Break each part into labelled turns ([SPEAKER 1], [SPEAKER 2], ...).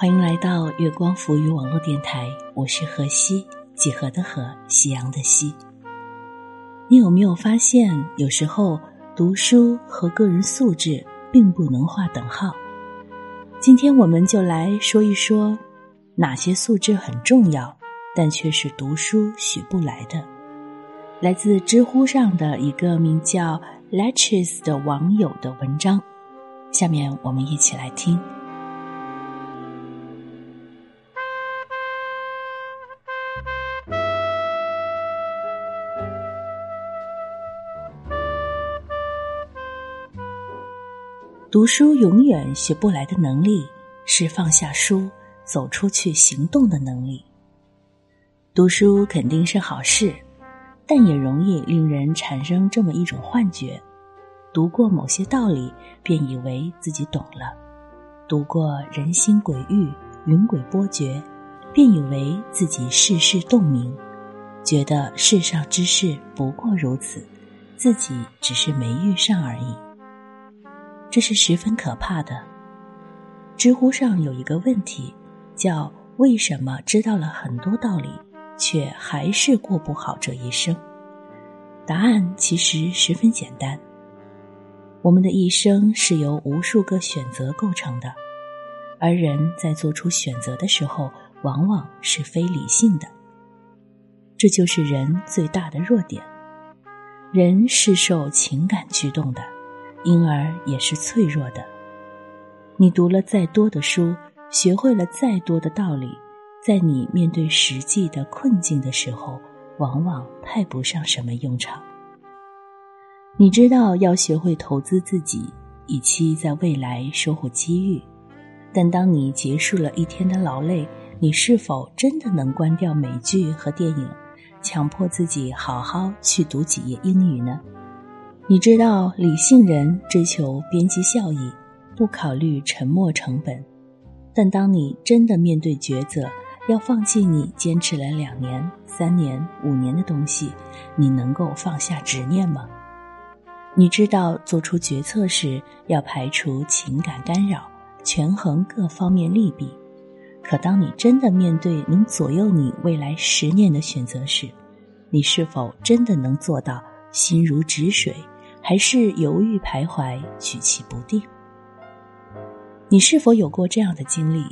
[SPEAKER 1] 欢迎来到月光浮语网络电台，我是何西，几何的何，夕阳的西。你有没有发现，有时候读书和个人素质并不能划等号？今天我们就来说一说，哪些素质很重要，但却是读书学不来的。来自知乎上的一个名叫 Latches 的网友的文章，下面我们一起来听。读书永远学不来的能力，是放下书，走出去行动的能力。读书肯定是好事，但也容易令人产生这么一种幻觉：读过某些道理，便以为自己懂了；读过人心鬼域、云诡波谲，便以为自己世事洞明，觉得世上之事不过如此，自己只是没遇上而已。这是十分可怕的。知乎上有一个问题，叫“为什么知道了很多道理，却还是过不好这一生？”答案其实十分简单：我们的一生是由无数个选择构成的，而人在做出选择的时候，往往是非理性的。这就是人最大的弱点。人是受情感驱动的。因而也是脆弱的。你读了再多的书，学会了再多的道理，在你面对实际的困境的时候，往往派不上什么用场。你知道要学会投资自己，以期在未来收获机遇，但当你结束了一天的劳累，你是否真的能关掉美剧和电影，强迫自己好好去读几页英语呢？你知道，理性人追求边际效益，不考虑沉没成本。但当你真的面对抉择，要放弃你坚持了两年、三年、五年的东西，你能够放下执念吗？你知道，做出决策时要排除情感干扰，权衡各方面利弊。可当你真的面对能左右你未来十年的选择时，你是否真的能做到心如止水？还是犹豫徘徊，举棋不定。你是否有过这样的经历？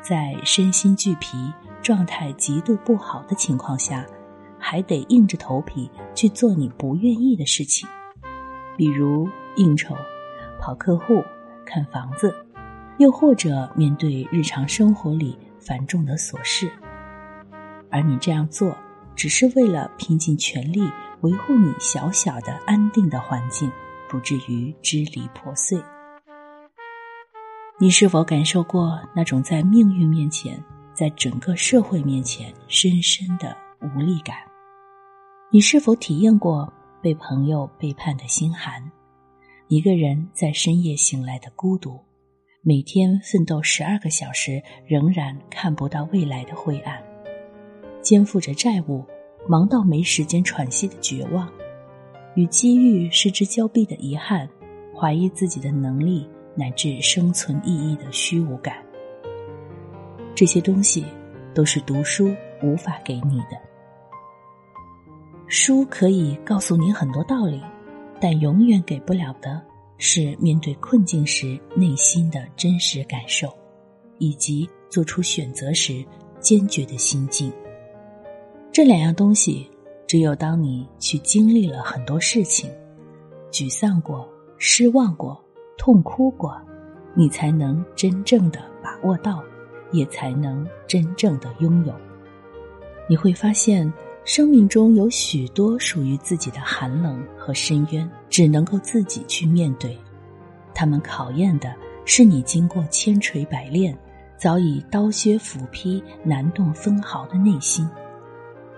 [SPEAKER 1] 在身心俱疲、状态极度不好的情况下，还得硬着头皮去做你不愿意的事情，比如应酬、跑客户、看房子，又或者面对日常生活里繁重的琐事。而你这样做，只是为了拼尽全力。维护你小小的安定的环境，不至于支离破碎。你是否感受过那种在命运面前，在整个社会面前深深的无力感？你是否体验过被朋友背叛的心寒？一个人在深夜醒来的孤独，每天奋斗十二个小时，仍然看不到未来的灰暗，肩负着债务。忙到没时间喘息的绝望，与机遇失之交臂的遗憾，怀疑自己的能力乃至生存意义的虚无感，这些东西都是读书无法给你的。书可以告诉你很多道理，但永远给不了的是面对困境时内心的真实感受，以及做出选择时坚决的心境。这两样东西，只有当你去经历了很多事情，沮丧过、失望过、痛哭过，你才能真正的把握到，也才能真正的拥有。你会发现，生命中有许多属于自己的寒冷和深渊，只能够自己去面对。他们考验的是你经过千锤百炼，早已刀削斧劈、难动分毫的内心。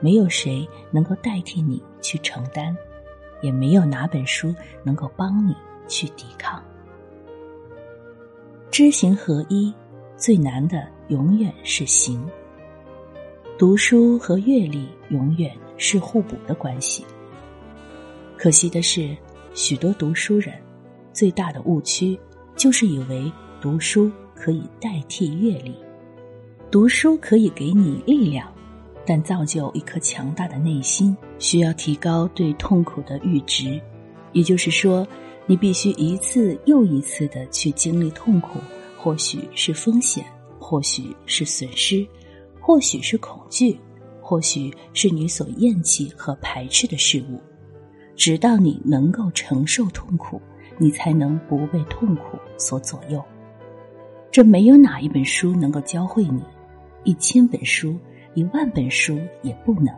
[SPEAKER 1] 没有谁能够代替你去承担，也没有哪本书能够帮你去抵抗。知行合一，最难的永远是行。读书和阅历永远是互补的关系。可惜的是，许多读书人最大的误区就是以为读书可以代替阅历，读书可以给你力量，但造就一颗强大的内心，需要提高对痛苦的阈值。也就是说，你必须一次又一次的去经历痛苦，或许是风险，或许是损失，或许是恐惧，或许是你所厌弃和排斥的事物，直到你能够承受痛苦。你才能不被痛苦所左右。这没有哪一本书能够教会你，一千本书、一万本书也不能。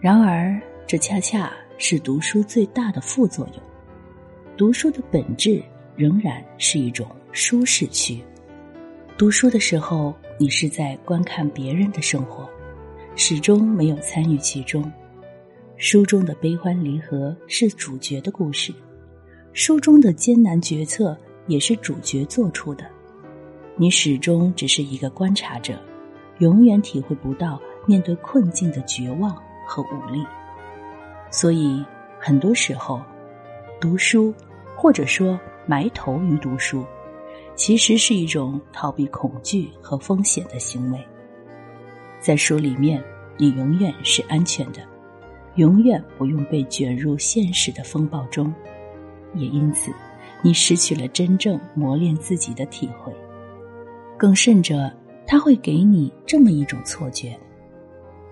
[SPEAKER 1] 然而，这恰恰是读书最大的副作用。读书的本质仍然是一种舒适区。读书的时候，你是在观看别人的生活，始终没有参与其中。书中的悲欢离合是主角的故事。书中的艰难决策也是主角做出的，你始终只是一个观察者，永远体会不到面对困境的绝望和无力。所以，很多时候，读书或者说埋头于读书，其实是一种逃避恐惧和风险的行为。在书里面，你永远是安全的，永远不用被卷入现实的风暴中。也因此，你失去了真正磨练自己的体会。更甚者，他会给你这么一种错觉：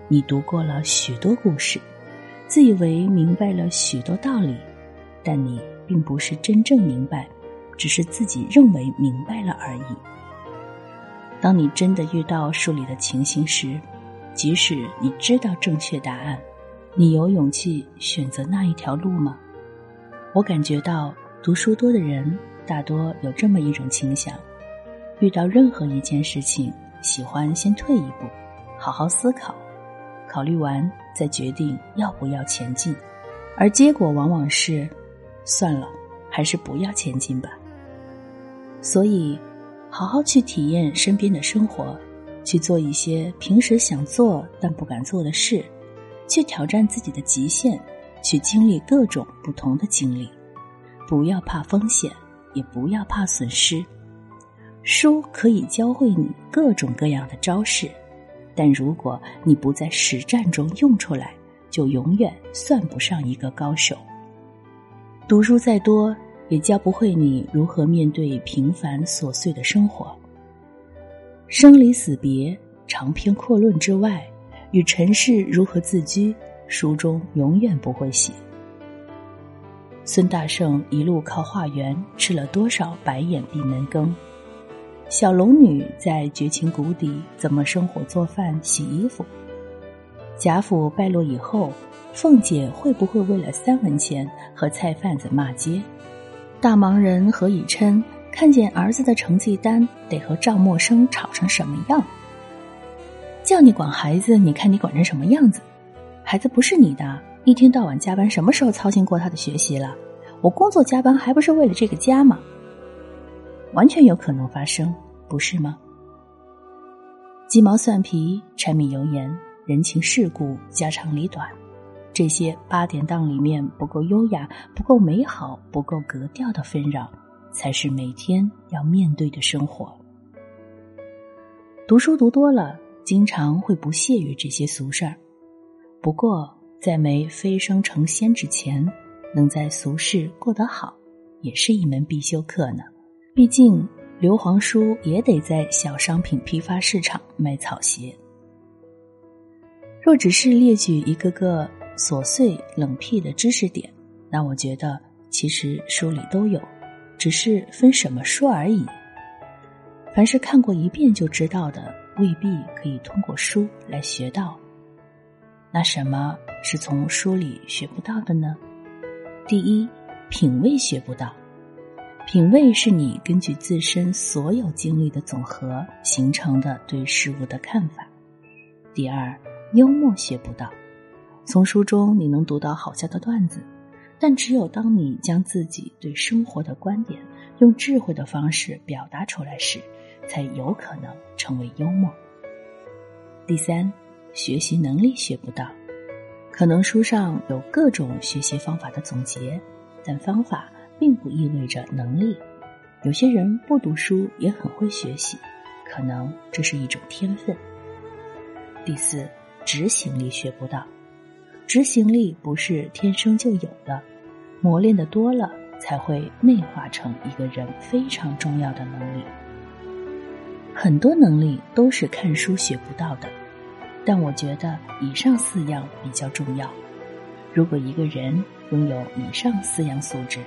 [SPEAKER 1] 你读过了许多故事，自以为明白了许多道理，但你并不是真正明白，只是自己认为明白了而已。当你真的遇到书里的情形时，即使你知道正确答案，你有勇气选择那一条路吗？我感觉到，读书多的人大多有这么一种倾向：遇到任何一件事情，喜欢先退一步，好好思考，考虑完再决定要不要前进。而结果往往是，算了，还是不要前进吧。所以，好好去体验身边的生活，去做一些平时想做但不敢做的事，去挑战自己的极限。去经历各种不同的经历，不要怕风险，也不要怕损失。书可以教会你各种各样的招式，但如果你不在实战中用出来，就永远算不上一个高手。读书再多，也教不会你如何面对平凡琐碎的生活。生离死别、长篇阔论之外，与尘世如何自居？书中永远不会写。孙大圣一路靠化缘，吃了多少白眼闭门羹？小龙女在绝情谷底怎么生火做饭洗衣服？贾府败落以后，凤姐会不会为了三文钱和菜贩子骂街？大忙人何以琛看见儿子的成绩单，得和赵默笙吵成什么样？叫你管孩子，你看你管成什么样子？孩子不是你的，一天到晚加班，什么时候操心过他的学习了？我工作加班还不是为了这个家吗？完全有可能发生，不是吗？鸡毛蒜皮、柴米油盐、人情世故、家长里短，这些八点档里面不够优雅、不够美好、不够格调的纷扰，才是每天要面对的生活。读书读多了，经常会不屑于这些俗事儿。不过，在没飞升成仙之前，能在俗世过得好，也是一门必修课呢。毕竟，刘皇叔也得在小商品批发市场卖草鞋。若只是列举一个个琐碎冷僻的知识点，那我觉得其实书里都有，只是分什么书而已。凡是看过一遍就知道的，未必可以通过书来学到。那什么是从书里学不到的呢？第一，品味学不到。品味是你根据自身所有经历的总和形成的对事物的看法。第二，幽默学不到。从书中你能读到好笑的段子，但只有当你将自己对生活的观点用智慧的方式表达出来时，才有可能成为幽默。第三。学习能力学不到，可能书上有各种学习方法的总结，但方法并不意味着能力。有些人不读书也很会学习，
[SPEAKER 2] 可能这是一种天分。第四，执行力学不到，执行力不是天生就有的，磨练的多了才会内化成一个人非常重要的能力。很多能力都是看书学不到的，但我觉得以上四样比较重要。如果一个人拥有以上四样素质，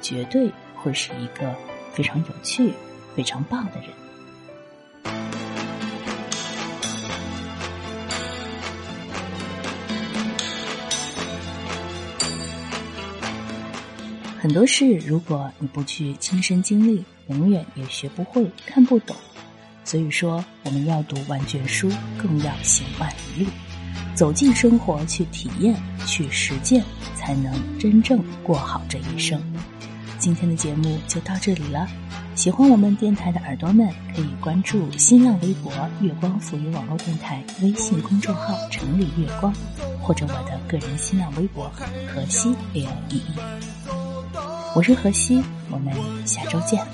[SPEAKER 2] 绝对会是一个非常有趣、非常棒的人。很多事，如果你不去亲身经历，永远也学不会、看不懂。所以说，我们要读万卷书，更要行万里路，走进生活去体验、去实践，才能真正过好这一生。今天的节目就到这里了，喜欢我们电台的耳朵们可以关注新浪微博“月光赋予网络电台”微信公众号“城里月光”，或者我的个人新浪微博“河西 L E E”。我是河西，我们下周见。